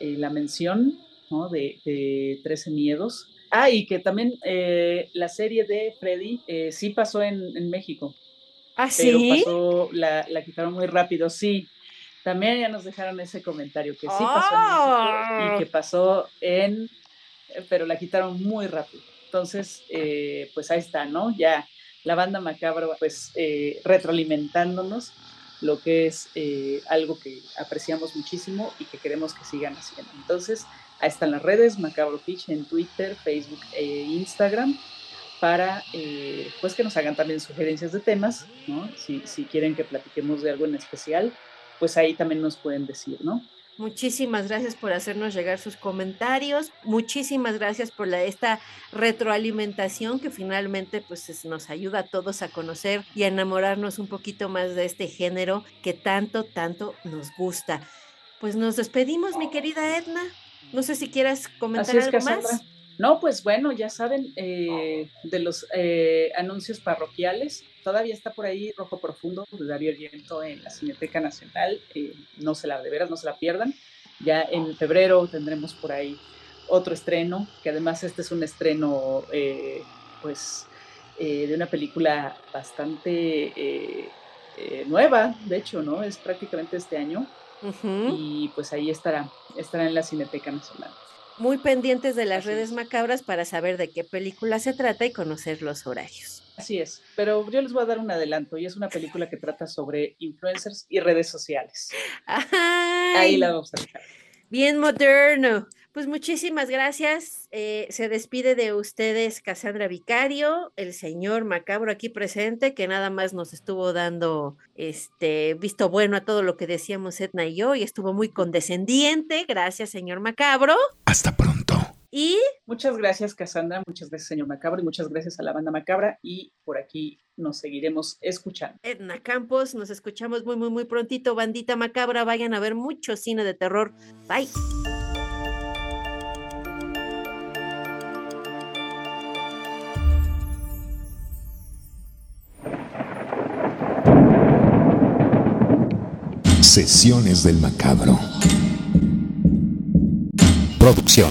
la mención ¿no? de, de 13 miedos Ah, y que también eh, la serie de Freddy eh, sí pasó en, México. Ah, sí. Pero la, quitaron muy rápido, sí. También ya nos dejaron ese comentario que sí pasó en México y ah. que pasó en. Pero la quitaron muy rápido. Entonces, eh, pues ahí está, ¿no? Ya la banda macabra, pues retroalimentándonos lo que es algo que apreciamos muchísimo y que queremos que sigan haciendo. Entonces, Ahí están las redes, Macabro Pitch en Twitter, Facebook e Instagram, para eh, pues que nos hagan también sugerencias de temas, ¿no? Si, si quieren que platiquemos de algo en especial, pues ahí también nos pueden decir, ¿no? Muchísimas gracias por hacernos llegar sus comentarios. Muchísimas gracias por la, esta retroalimentación que finalmente pues nos ayuda a todos a conocer y a enamorarnos un poquito más de este género que tanto, tanto nos gusta. Pues nos despedimos, mi querida Edna. No sé si quieras comentar algo más. No, pues bueno, ya saben, eh, de los eh, anuncios parroquiales, todavía está por ahí Rojo Profundo de Darío Viento en la Cineteca Nacional, eh, no se la, de veras, no se la pierdan. Ya en febrero tendremos por ahí otro estreno, que además este es un estreno, pues, de una película bastante nueva, de hecho, ¿no? Es prácticamente este año, y pues ahí estará, estará en la Cineteca Nacional. Muy pendientes de las redes macabras para saber de qué película se trata y conocer los horarios. Así es, pero yo les voy a dar un adelanto y es una película que trata sobre influencers y redes sociales. Ahí la vamos a dejar. Bien moderno. Pues muchísimas gracias. Eh, se despide de ustedes Cassandra Vicario, el señor Macabro aquí presente, que nada más nos estuvo dando este visto bueno a todo lo que decíamos Edna y yo, y estuvo muy condescendiente. Gracias, señor Macabro. Hasta pronto. Y muchas gracias, Cassandra, muchas gracias, señor Macabro, y muchas gracias a la banda Macabra. Y por aquí nos seguiremos escuchando. Edna Campos, nos escuchamos muy, muy, muy prontito. Bandita Macabra, vayan a ver mucho cine de terror. Bye. Sesiones del Macabro. Producción.